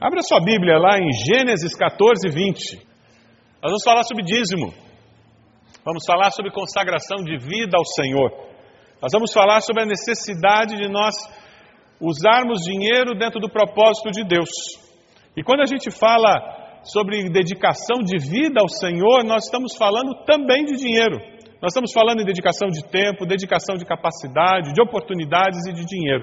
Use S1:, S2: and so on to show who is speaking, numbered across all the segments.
S1: Abra sua Bíblia lá em Gênesis 14, 20. Nós vamos falar sobre dízimo. Vamos falar sobre consagração de vida ao Senhor. Nós vamos falar sobre a necessidade de nós usarmos dinheiro dentro do propósito de Deus. E quando a gente fala sobre dedicação de vida ao Senhor, nós estamos falando também de dinheiro. Nós estamos falando em dedicação de tempo, dedicação de capacidade, de oportunidades e de dinheiro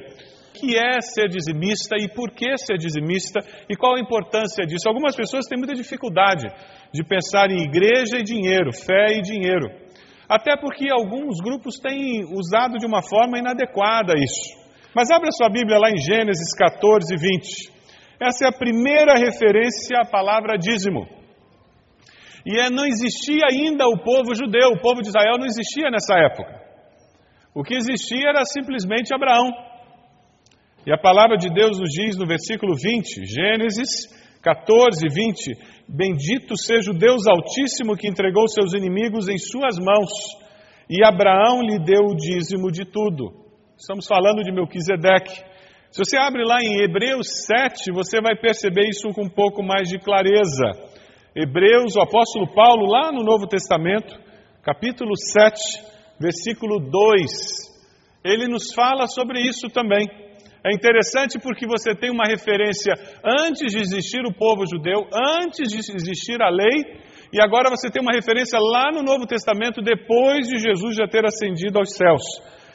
S1: que é ser dizimista e por que ser dizimista e qual a importância disso. Algumas pessoas têm muita dificuldade de pensar em igreja e dinheiro, fé e dinheiro. Até porque alguns grupos têm usado de uma forma inadequada isso. Mas abra sua Bíblia lá em Gênesis 14, 20. Essa é a primeira referência à palavra dízimo. E é, não existia ainda o povo judeu, o povo de Israel não existia nessa época. O que existia era simplesmente Abraão. E a palavra de Deus nos diz no versículo 20, Gênesis 14, 20: Bendito seja o Deus Altíssimo que entregou seus inimigos em suas mãos, e Abraão lhe deu o dízimo de tudo. Estamos falando de Melquisedeque. Se você abre lá em Hebreus 7, você vai perceber isso com um pouco mais de clareza. Hebreus, o apóstolo Paulo, lá no Novo Testamento, capítulo 7, versículo 2, ele nos fala sobre isso também. É interessante porque você tem uma referência antes de existir o povo judeu, antes de existir a lei, e agora você tem uma referência lá no Novo Testamento, depois de Jesus já ter ascendido aos céus.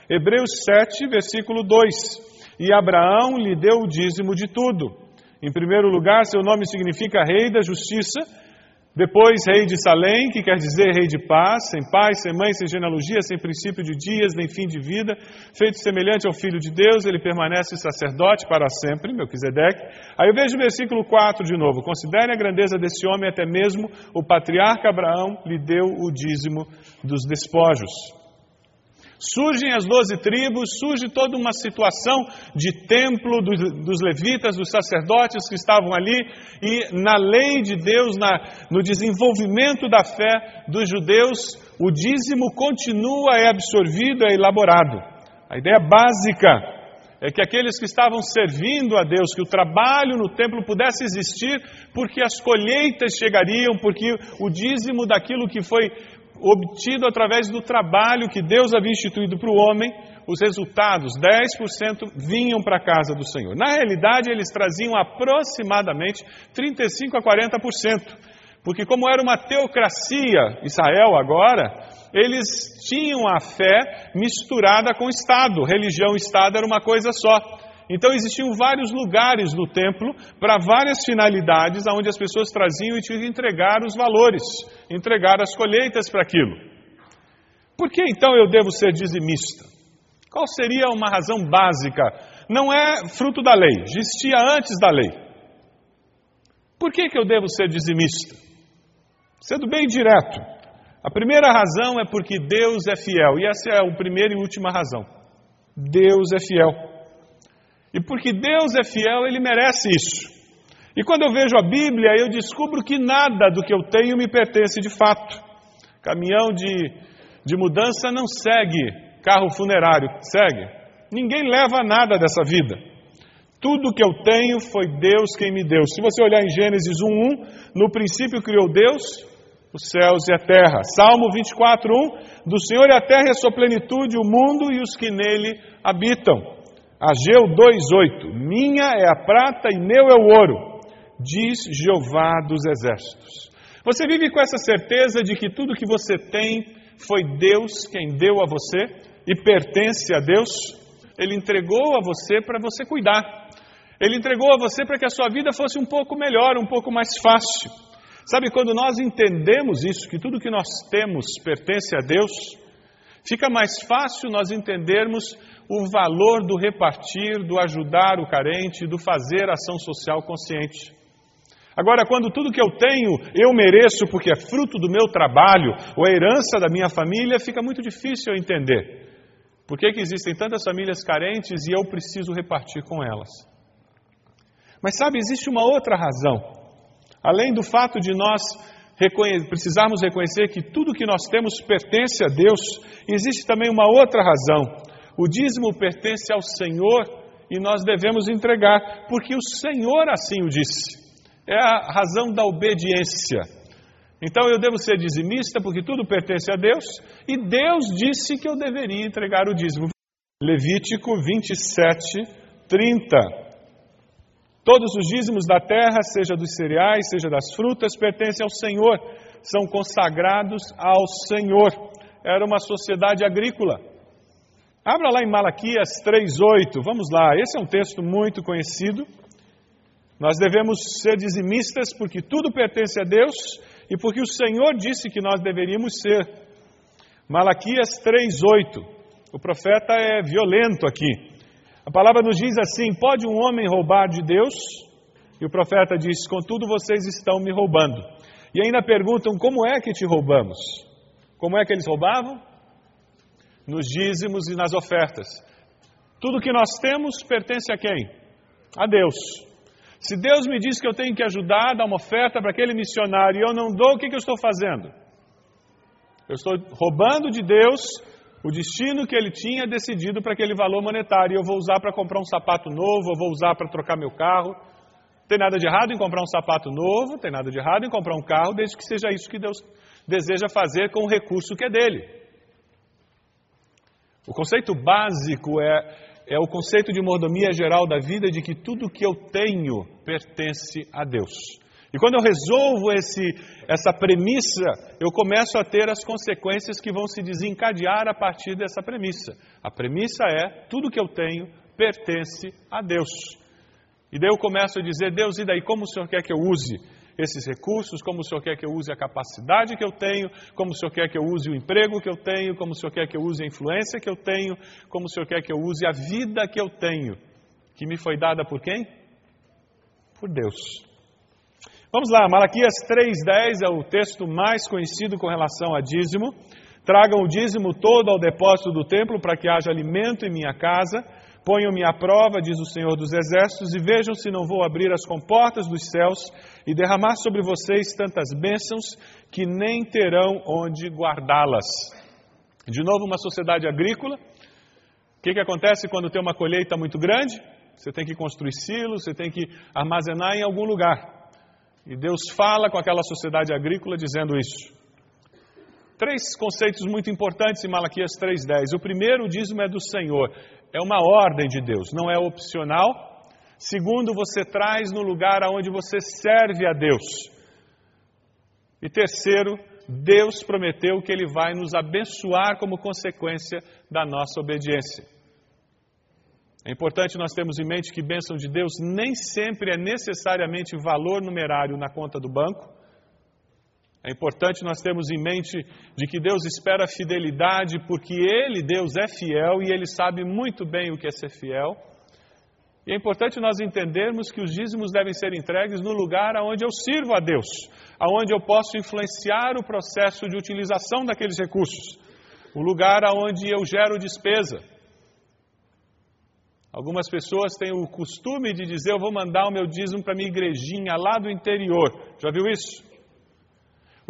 S1: Hebreus 7, versículo 2: E Abraão lhe deu o dízimo de tudo. Em primeiro lugar, seu nome significa Rei da Justiça depois, rei de Salém, que quer dizer rei de paz, sem pai, sem mãe, sem genealogia, sem princípio de dias, nem fim de vida, feito semelhante ao Filho de Deus, ele permanece sacerdote para sempre, Melquisedeque. Aí eu vejo o versículo 4 de novo. Considere a grandeza desse homem, até mesmo o patriarca Abraão lhe deu o dízimo dos despojos. Surgem as doze tribos, surge toda uma situação de templo dos, dos, levitas, dos sacerdotes que estavam ali, e na lei de Deus, na, no desenvolvimento da fé dos judeus, o dízimo continua, é absorvido, é elaborado. A ideia básica é que aqueles que estavam servindo a Deus, que o trabalho no templo pudesse existir, porque as colheitas chegariam, porque o dízimo daquilo que foi obtido através do trabalho que Deus havia instituído para o homem, os resultados, 10%, vinham para a casa do Senhor. Na realidade, eles traziam aproximadamente 35% a 40%, porque, como era uma teocracia, Israel agora, eles tinham a fé misturada com o Estado. Religião e Estado era uma coisa só. Então existiam vários lugares no templo para várias finalidades, aonde as pessoas traziam e tinham que entregar os valores, entregar as colheitas para aquilo. Por que então eu devo ser dizimista? Qual seria uma razão básica? Não é fruto da lei, existia antes da lei. Por que, que eu devo ser dizimista? Sendo bem direto, a primeira razão é porque Deus é fiel, e essa é a primeira e última razão. Deus é fiel. E porque Deus é fiel, Ele merece isso. E quando eu vejo a Bíblia, eu descubro que nada do que eu tenho me pertence de fato. Caminhão de, de mudança não segue carro funerário, segue. Ninguém leva nada dessa vida. Tudo que eu tenho foi Deus quem me deu. Se você olhar em Gênesis 1:1, no princípio criou Deus os céus e a terra. Salmo 24:1, do Senhor e a terra e a sua plenitude, o mundo e os que nele habitam. Ageu 2,8: Minha é a prata e meu é o ouro, diz Jeová dos exércitos. Você vive com essa certeza de que tudo que você tem foi Deus quem deu a você e pertence a Deus? Ele entregou a você para você cuidar. Ele entregou a você para que a sua vida fosse um pouco melhor, um pouco mais fácil. Sabe, quando nós entendemos isso, que tudo que nós temos pertence a Deus, fica mais fácil nós entendermos o valor do repartir, do ajudar o carente, do fazer ação social consciente. Agora, quando tudo que eu tenho eu mereço porque é fruto do meu trabalho ou é herança da minha família, fica muito difícil eu entender. Por que, que existem tantas famílias carentes e eu preciso repartir com elas? Mas sabe, existe uma outra razão. Além do fato de nós reconhe precisarmos reconhecer que tudo que nós temos pertence a Deus, existe também uma outra razão. O dízimo pertence ao Senhor e nós devemos entregar, porque o Senhor assim o disse. É a razão da obediência. Então eu devo ser dizimista porque tudo pertence a Deus e Deus disse que eu deveria entregar o dízimo. Levítico 27, 30. Todos os dízimos da terra, seja dos cereais, seja das frutas, pertencem ao Senhor, são consagrados ao Senhor. Era uma sociedade agrícola. Abra lá em Malaquias 3:8. Vamos lá. Esse é um texto muito conhecido. Nós devemos ser dizimistas porque tudo pertence a Deus e porque o Senhor disse que nós deveríamos ser. Malaquias 3:8. O profeta é violento aqui. A palavra nos diz assim: Pode um homem roubar de Deus? E o profeta diz: Contudo, vocês estão me roubando. E ainda perguntam: Como é que te roubamos? Como é que eles roubavam? Nos dízimos e nas ofertas. Tudo que nós temos pertence a quem? A Deus. Se Deus me diz que eu tenho que ajudar, dar uma oferta para aquele missionário e eu não dou, o que, que eu estou fazendo? Eu estou roubando de Deus o destino que ele tinha decidido para aquele valor monetário. Eu vou usar para comprar um sapato novo, eu vou usar para trocar meu carro. Tem nada de errado em comprar um sapato novo, tem nada de errado em comprar um carro, desde que seja isso que Deus deseja fazer com o recurso que é dele. O conceito básico é, é o conceito de mordomia geral da vida, de que tudo que eu tenho pertence a Deus. E quando eu resolvo esse, essa premissa, eu começo a ter as consequências que vão se desencadear a partir dessa premissa. A premissa é: tudo que eu tenho pertence a Deus. E daí eu começo a dizer: Deus, e daí como o Senhor quer que eu use esses recursos, como o Senhor quer que eu use a capacidade que eu tenho, como o Senhor quer que eu use o emprego que eu tenho, como o Senhor quer que eu use a influência que eu tenho, como o Senhor quer que eu use a vida que eu tenho, que me foi dada por quem? Por Deus. Vamos lá, Malaquias 3,10 é o texto mais conhecido com relação a dízimo. Tragam o dízimo todo ao depósito do templo para que haja alimento em minha casa. Ponham-me à prova, diz o Senhor dos Exércitos, e vejam se não vou abrir as comportas dos céus e derramar sobre vocês tantas bênçãos que nem terão onde guardá-las. De novo, uma sociedade agrícola. O que, que acontece quando tem uma colheita muito grande? Você tem que construir silos, você tem que armazenar em algum lugar. E Deus fala com aquela sociedade agrícola dizendo isso. Três conceitos muito importantes em Malaquias 3,10. O primeiro, o dízimo é do Senhor. É uma ordem de Deus, não é opcional, Segundo, você traz no lugar aonde você serve a Deus. E terceiro, Deus prometeu que Ele vai nos abençoar como consequência da nossa obediência. É importante nós termos em mente que bênção de Deus nem sempre é necessariamente valor numerário na conta do banco. É importante nós termos em mente de que Deus espera fidelidade porque Ele, Deus, é fiel e Ele sabe muito bem o que é ser fiel. E é importante nós entendermos que os dízimos devem ser entregues no lugar onde eu sirvo a Deus, aonde eu posso influenciar o processo de utilização daqueles recursos, o lugar onde eu gero despesa. Algumas pessoas têm o costume de dizer: Eu vou mandar o meu dízimo para minha igrejinha lá do interior. Já viu isso?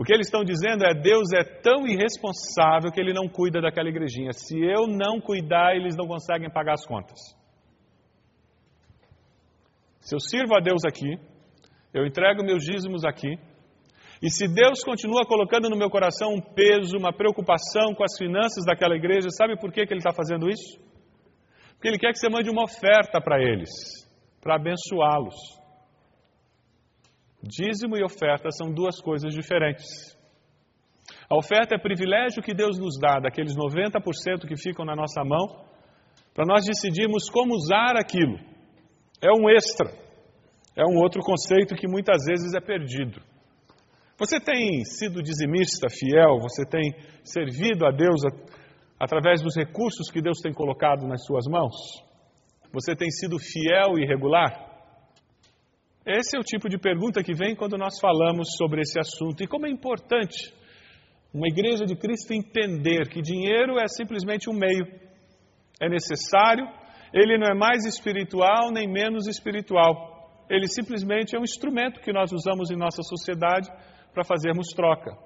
S1: O que eles estão dizendo é: Deus é tão irresponsável que ele não cuida daquela igrejinha. Se eu não cuidar, eles não conseguem pagar as contas. Se eu sirvo a Deus aqui, eu entrego meus dízimos aqui, e se Deus continua colocando no meu coração um peso, uma preocupação com as finanças daquela igreja, sabe por que, que Ele está fazendo isso? Porque Ele quer que você mande uma oferta para eles, para abençoá-los. Dízimo e oferta são duas coisas diferentes. A oferta é privilégio que Deus nos dá, daqueles 90% que ficam na nossa mão, para nós decidirmos como usar aquilo. É um extra, é um outro conceito que muitas vezes é perdido. Você tem sido dizimista fiel, você tem servido a Deus através dos recursos que Deus tem colocado nas suas mãos? Você tem sido fiel e regular? Esse é o tipo de pergunta que vem quando nós falamos sobre esse assunto. E como é importante uma igreja de Cristo entender que dinheiro é simplesmente um meio. É necessário, ele não é mais espiritual nem menos espiritual. Ele simplesmente é um instrumento que nós usamos em nossa sociedade para fazermos troca.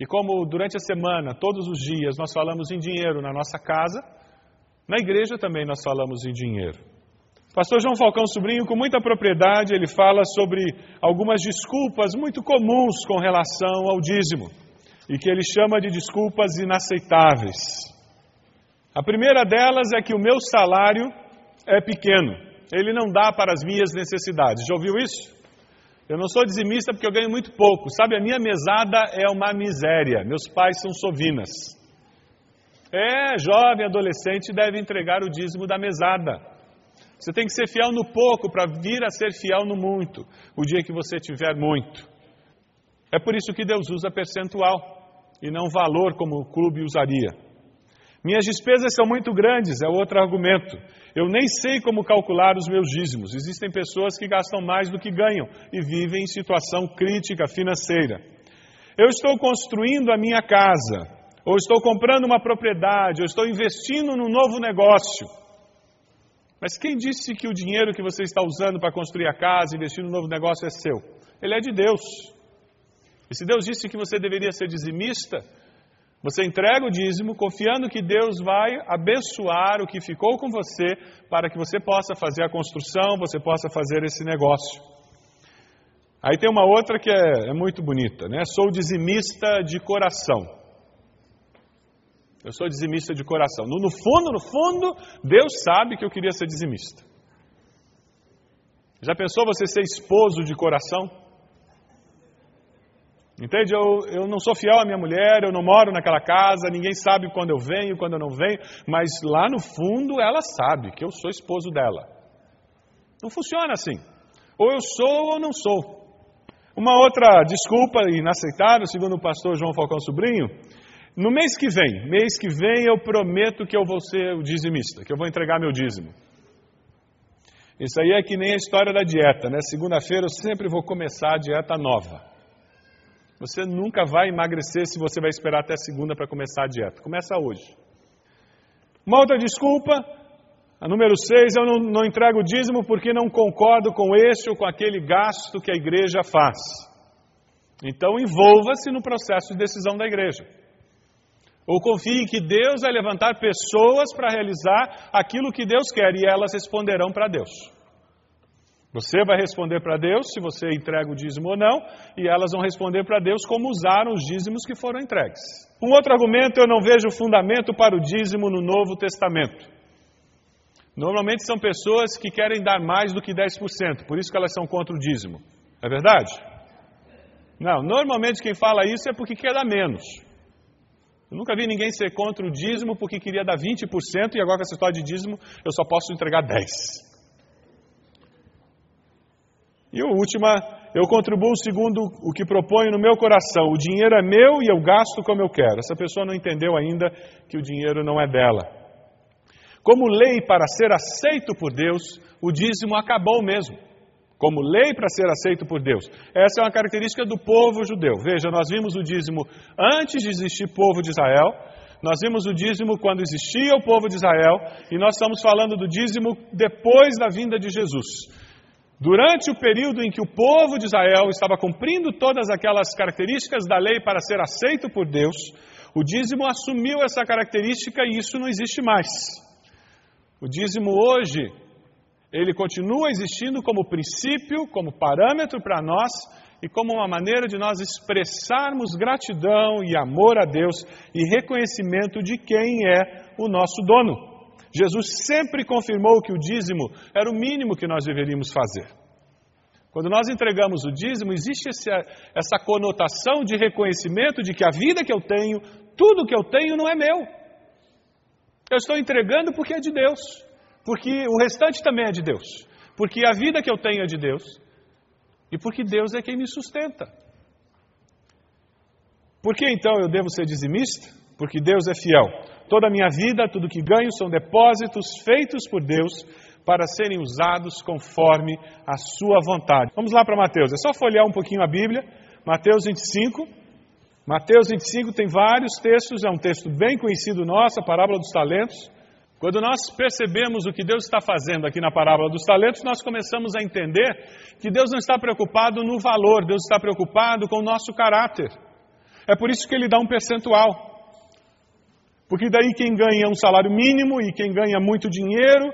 S1: E como durante a semana, todos os dias, nós falamos em dinheiro na nossa casa, na igreja também nós falamos em dinheiro. Pastor João Falcão Sobrinho, com muita propriedade, ele fala sobre algumas desculpas muito comuns com relação ao dízimo e que ele chama de desculpas inaceitáveis. A primeira delas é que o meu salário é pequeno, ele não dá para as minhas necessidades. Já ouviu isso? Eu não sou dizimista porque eu ganho muito pouco. Sabe, a minha mesada é uma miséria. Meus pais são sovinas. É, jovem, adolescente deve entregar o dízimo da mesada. Você tem que ser fiel no pouco para vir a ser fiel no muito, o dia que você tiver muito. É por isso que Deus usa percentual e não valor como o clube usaria. Minhas despesas são muito grandes, é outro argumento. Eu nem sei como calcular os meus dízimos. Existem pessoas que gastam mais do que ganham e vivem em situação crítica financeira. Eu estou construindo a minha casa, ou estou comprando uma propriedade, ou estou investindo num novo negócio. Mas quem disse que o dinheiro que você está usando para construir a casa, investir no novo negócio é seu? Ele é de Deus. E se Deus disse que você deveria ser dizimista, você entrega o dízimo confiando que Deus vai abençoar o que ficou com você para que você possa fazer a construção, você possa fazer esse negócio. Aí tem uma outra que é, é muito bonita, né? Sou dizimista de coração. Eu sou dizimista de coração. No, no fundo, no fundo, Deus sabe que eu queria ser dizimista. Já pensou você ser esposo de coração? Entende? Eu, eu não sou fiel à minha mulher, eu não moro naquela casa, ninguém sabe quando eu venho, quando eu não venho, mas lá no fundo ela sabe que eu sou esposo dela. Não funciona assim. Ou eu sou ou não sou. Uma outra desculpa inaceitável, segundo o pastor João Falcão Sobrinho, no mês que vem, mês que vem eu prometo que eu vou ser o dizimista, que eu vou entregar meu dízimo. Isso aí é que nem a história da dieta, né? Segunda-feira eu sempre vou começar a dieta nova. Você nunca vai emagrecer se você vai esperar até segunda para começar a dieta. Começa hoje. Uma outra desculpa, a número 6, eu não, não entrego o dízimo porque não concordo com este ou com aquele gasto que a igreja faz. Então envolva-se no processo de decisão da igreja. Ou confie que Deus vai levantar pessoas para realizar aquilo que Deus quer e elas responderão para Deus. Você vai responder para Deus se você entrega o dízimo ou não, e elas vão responder para Deus como usaram os dízimos que foram entregues. Um outro argumento, eu não vejo fundamento para o dízimo no Novo Testamento. Normalmente são pessoas que querem dar mais do que 10%, por isso que elas são contra o dízimo. É verdade? Não, normalmente quem fala isso é porque quer dar menos. Eu nunca vi ninguém ser contra o dízimo porque queria dar 20% e agora com essa história de dízimo eu só posso entregar 10%. E a última, eu contribuo segundo o que proponho no meu coração. O dinheiro é meu e eu gasto como eu quero. Essa pessoa não entendeu ainda que o dinheiro não é dela. Como lei para ser aceito por Deus, o dízimo acabou mesmo como lei para ser aceito por Deus. Essa é uma característica do povo judeu. Veja, nós vimos o dízimo antes de existir povo de Israel, nós vimos o dízimo quando existia o povo de Israel, e nós estamos falando do dízimo depois da vinda de Jesus. Durante o período em que o povo de Israel estava cumprindo todas aquelas características da lei para ser aceito por Deus, o dízimo assumiu essa característica e isso não existe mais. O dízimo hoje ele continua existindo como princípio, como parâmetro para nós e como uma maneira de nós expressarmos gratidão e amor a Deus e reconhecimento de quem é o nosso dono. Jesus sempre confirmou que o dízimo era o mínimo que nós deveríamos fazer. Quando nós entregamos o dízimo, existe essa conotação de reconhecimento de que a vida que eu tenho, tudo que eu tenho não é meu. Eu estou entregando porque é de Deus porque o restante também é de Deus, porque a vida que eu tenho é de Deus e porque Deus é quem me sustenta. Por que então eu devo ser dizimista? Porque Deus é fiel. Toda a minha vida, tudo que ganho são depósitos feitos por Deus para serem usados conforme a sua vontade. Vamos lá para Mateus. É só folhear um pouquinho a Bíblia. Mateus 25. Mateus 25 tem vários textos, é um texto bem conhecido nosso, a parábola dos talentos. Quando nós percebemos o que Deus está fazendo aqui na parábola dos talentos, nós começamos a entender que Deus não está preocupado no valor, Deus está preocupado com o nosso caráter. É por isso que ele dá um percentual. Porque daí quem ganha um salário mínimo e quem ganha muito dinheiro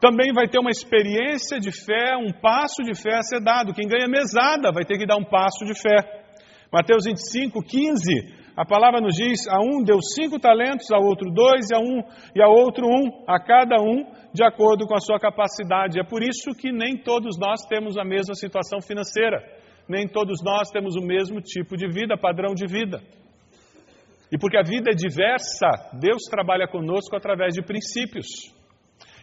S1: também vai ter uma experiência de fé, um passo de fé a ser dado. Quem ganha mesada vai ter que dar um passo de fé. Mateus 25, 15 a palavra nos diz: a um deu cinco talentos, a outro dois, e a um e a outro um, a cada um de acordo com a sua capacidade. É por isso que nem todos nós temos a mesma situação financeira, nem todos nós temos o mesmo tipo de vida, padrão de vida. E porque a vida é diversa, Deus trabalha conosco através de princípios.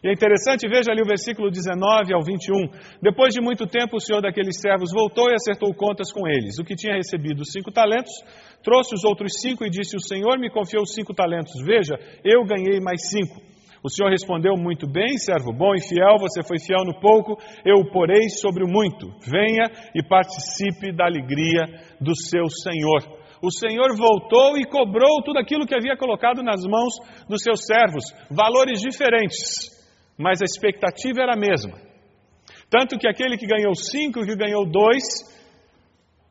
S1: E é interessante, veja ali o versículo 19 ao 21. Depois de muito tempo, o senhor daqueles servos voltou e acertou contas com eles. O que tinha recebido cinco talentos, trouxe os outros cinco e disse: O senhor me confiou cinco talentos. Veja, eu ganhei mais cinco. O senhor respondeu: Muito bem, servo bom e fiel, você foi fiel no pouco, eu o porei sobre o muito. Venha e participe da alegria do seu senhor o Senhor voltou e cobrou tudo aquilo que havia colocado nas mãos dos seus servos, valores diferentes mas a expectativa era a mesma. Tanto que aquele que ganhou cinco e que ganhou dois,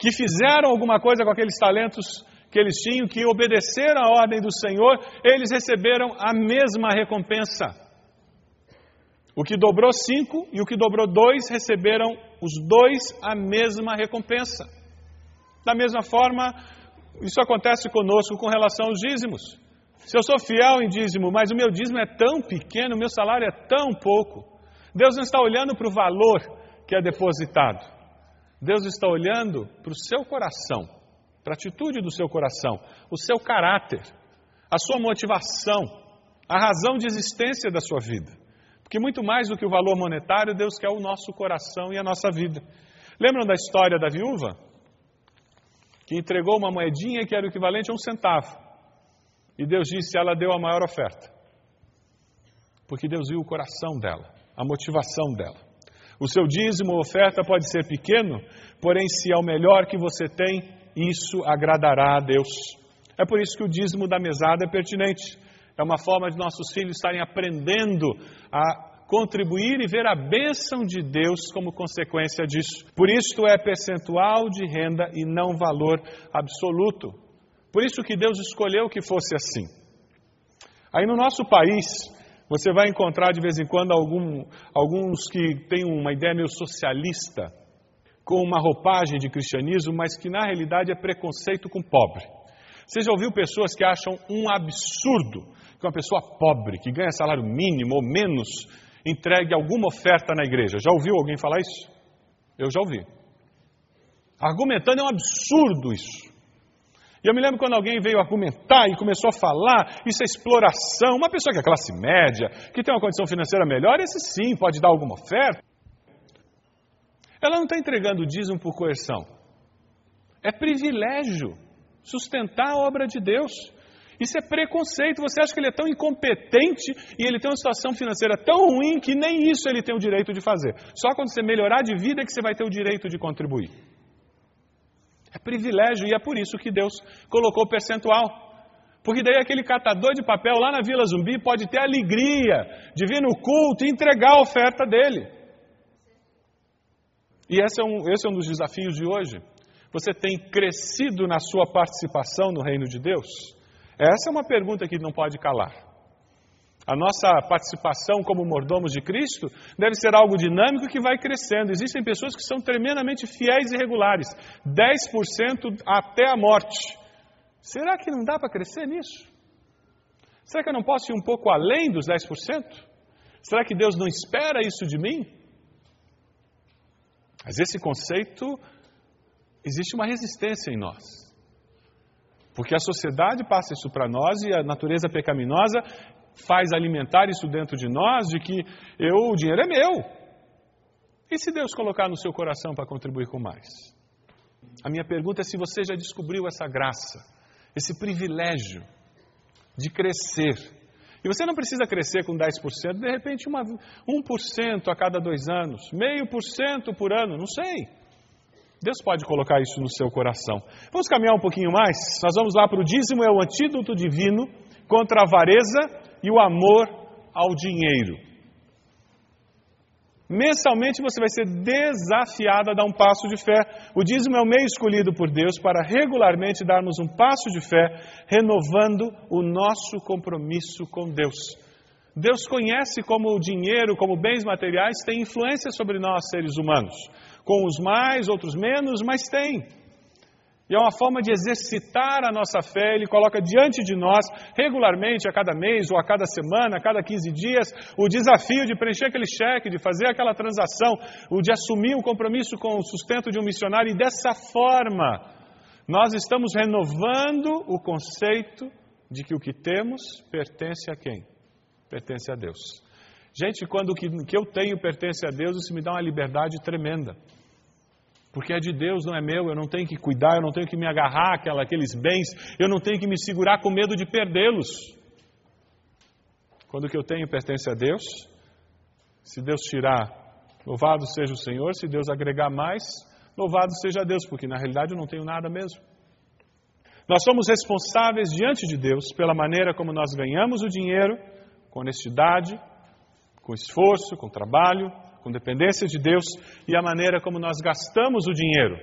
S1: que fizeram alguma coisa com aqueles talentos que eles tinham, que obedeceram à ordem do Senhor, eles receberam a mesma recompensa. O que dobrou cinco e o que dobrou dois receberam os dois a mesma recompensa. Da mesma forma, isso acontece conosco com relação aos dízimos. Se eu sou fiel em dízimo, mas o meu dízimo é tão pequeno, o meu salário é tão pouco, Deus não está olhando para o valor que é depositado. Deus está olhando para o seu coração, para a atitude do seu coração, o seu caráter, a sua motivação, a razão de existência da sua vida. Porque muito mais do que o valor monetário, Deus quer o nosso coração e a nossa vida. Lembram da história da viúva? Que entregou uma moedinha que era o equivalente a um centavo. E Deus disse: ela deu a maior oferta. Porque Deus viu o coração dela, a motivação dela. O seu dízimo ou oferta pode ser pequeno, porém, se é o melhor que você tem, isso agradará a Deus. É por isso que o dízimo da mesada é pertinente. É uma forma de nossos filhos estarem aprendendo a contribuir e ver a bênção de Deus como consequência disso. Por isso é percentual de renda e não valor absoluto. Por isso que Deus escolheu que fosse assim. Aí no nosso país, você vai encontrar de vez em quando algum, alguns que têm uma ideia meio socialista, com uma roupagem de cristianismo, mas que na realidade é preconceito com pobre. Você já ouviu pessoas que acham um absurdo que uma pessoa pobre, que ganha salário mínimo ou menos, entregue alguma oferta na igreja? Já ouviu alguém falar isso? Eu já ouvi. Argumentando é um absurdo isso. E eu me lembro quando alguém veio argumentar e começou a falar, isso é exploração. Uma pessoa que é classe média, que tem uma condição financeira melhor, esse sim pode dar alguma oferta. Ela não está entregando dízimo por coerção. É privilégio sustentar a obra de Deus. Isso é preconceito. Você acha que ele é tão incompetente e ele tem uma situação financeira tão ruim que nem isso ele tem o direito de fazer. Só quando você melhorar de vida é que você vai ter o direito de contribuir. Privilégio e é por isso que Deus colocou o percentual. Porque daí aquele catador de papel lá na Vila Zumbi pode ter alegria de vir no culto e entregar a oferta dele. E esse é um, esse é um dos desafios de hoje. Você tem crescido na sua participação no reino de Deus? Essa é uma pergunta que não pode calar. A nossa participação como mordomos de Cristo deve ser algo dinâmico que vai crescendo. Existem pessoas que são tremendamente fiéis e regulares, 10% até a morte. Será que não dá para crescer nisso? Será que eu não posso ir um pouco além dos 10%? Será que Deus não espera isso de mim? Mas esse conceito, existe uma resistência em nós. Porque a sociedade passa isso para nós e a natureza pecaminosa faz alimentar isso dentro de nós de que eu, o dinheiro é meu. E se Deus colocar no seu coração para contribuir com mais? A minha pergunta é se você já descobriu essa graça, esse privilégio de crescer. E você não precisa crescer com 10%, de repente uma, 1% a cada dois anos, meio por cento por ano, não sei. Deus pode colocar isso no seu coração. Vamos caminhar um pouquinho mais? Nós vamos lá para o dízimo, é o antídoto divino contra a avareza e o amor ao dinheiro. Mensalmente você vai ser desafiado a dar um passo de fé. O dízimo é o meio escolhido por Deus para regularmente darmos um passo de fé, renovando o nosso compromisso com Deus. Deus conhece como o dinheiro, como bens materiais, tem influência sobre nós, seres humanos. Com os mais, outros menos, mas tem. E é uma forma de exercitar a nossa fé. Ele coloca diante de nós, regularmente, a cada mês, ou a cada semana, a cada 15 dias, o desafio de preencher aquele cheque, de fazer aquela transação, o de assumir o compromisso com o sustento de um missionário. E dessa forma, nós estamos renovando o conceito de que o que temos pertence a quem? Pertence a Deus. Gente, quando o que eu tenho pertence a Deus, isso me dá uma liberdade tremenda porque é de Deus, não é meu, eu não tenho que cuidar, eu não tenho que me agarrar àquela, àqueles bens, eu não tenho que me segurar com medo de perdê-los. Quando o que eu tenho pertence a Deus, se Deus tirar, louvado seja o Senhor, se Deus agregar mais, louvado seja Deus, porque na realidade eu não tenho nada mesmo. Nós somos responsáveis diante de Deus pela maneira como nós ganhamos o dinheiro, com honestidade, com esforço, com trabalho, com dependência de Deus e a maneira como nós gastamos o dinheiro,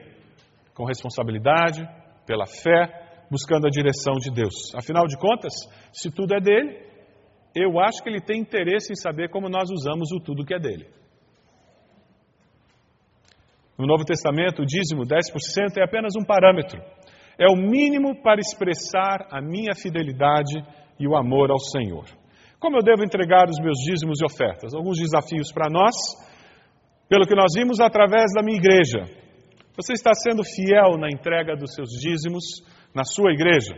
S1: com responsabilidade, pela fé, buscando a direção de Deus. Afinal de contas, se tudo é dele, eu acho que ele tem interesse em saber como nós usamos o tudo que é dele. No Novo Testamento, o dízimo 10% é apenas um parâmetro. É o mínimo para expressar a minha fidelidade e o amor ao Senhor. Como eu devo entregar os meus dízimos e ofertas? Alguns desafios para nós pelo que nós vimos através da minha igreja. Você está sendo fiel na entrega dos seus dízimos na sua igreja?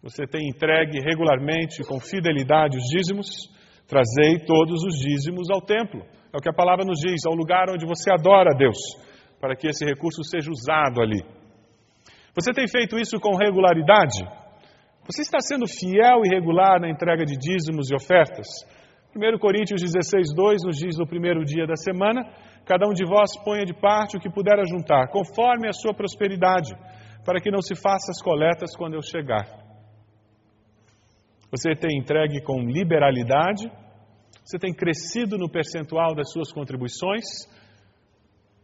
S1: Você tem entregue regularmente, com fidelidade, os dízimos? Trazei todos os dízimos ao templo. É o que a palavra nos diz, ao lugar onde você adora a Deus, para que esse recurso seja usado ali. Você tem feito isso com regularidade? Você está sendo fiel e regular na entrega de dízimos e ofertas? 1 Coríntios 16, 2 nos diz no primeiro dia da semana: Cada um de vós ponha de parte o que puder ajuntar, conforme a sua prosperidade, para que não se faça as coletas quando eu chegar. Você tem entregue com liberalidade? Você tem crescido no percentual das suas contribuições?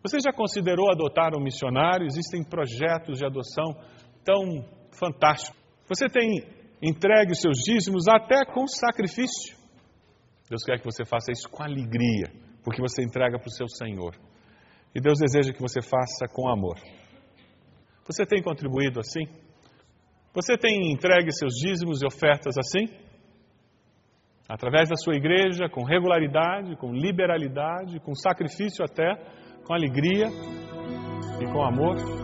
S1: Você já considerou adotar um missionário? Existem projetos de adoção tão fantásticos. Você tem entregue os seus dízimos até com sacrifício? Deus quer que você faça isso com alegria, porque você entrega para o seu Senhor. E Deus deseja que você faça com amor. Você tem contribuído assim? Você tem entregue seus dízimos e ofertas assim? Através da sua igreja, com regularidade, com liberalidade, com sacrifício até, com alegria e com amor?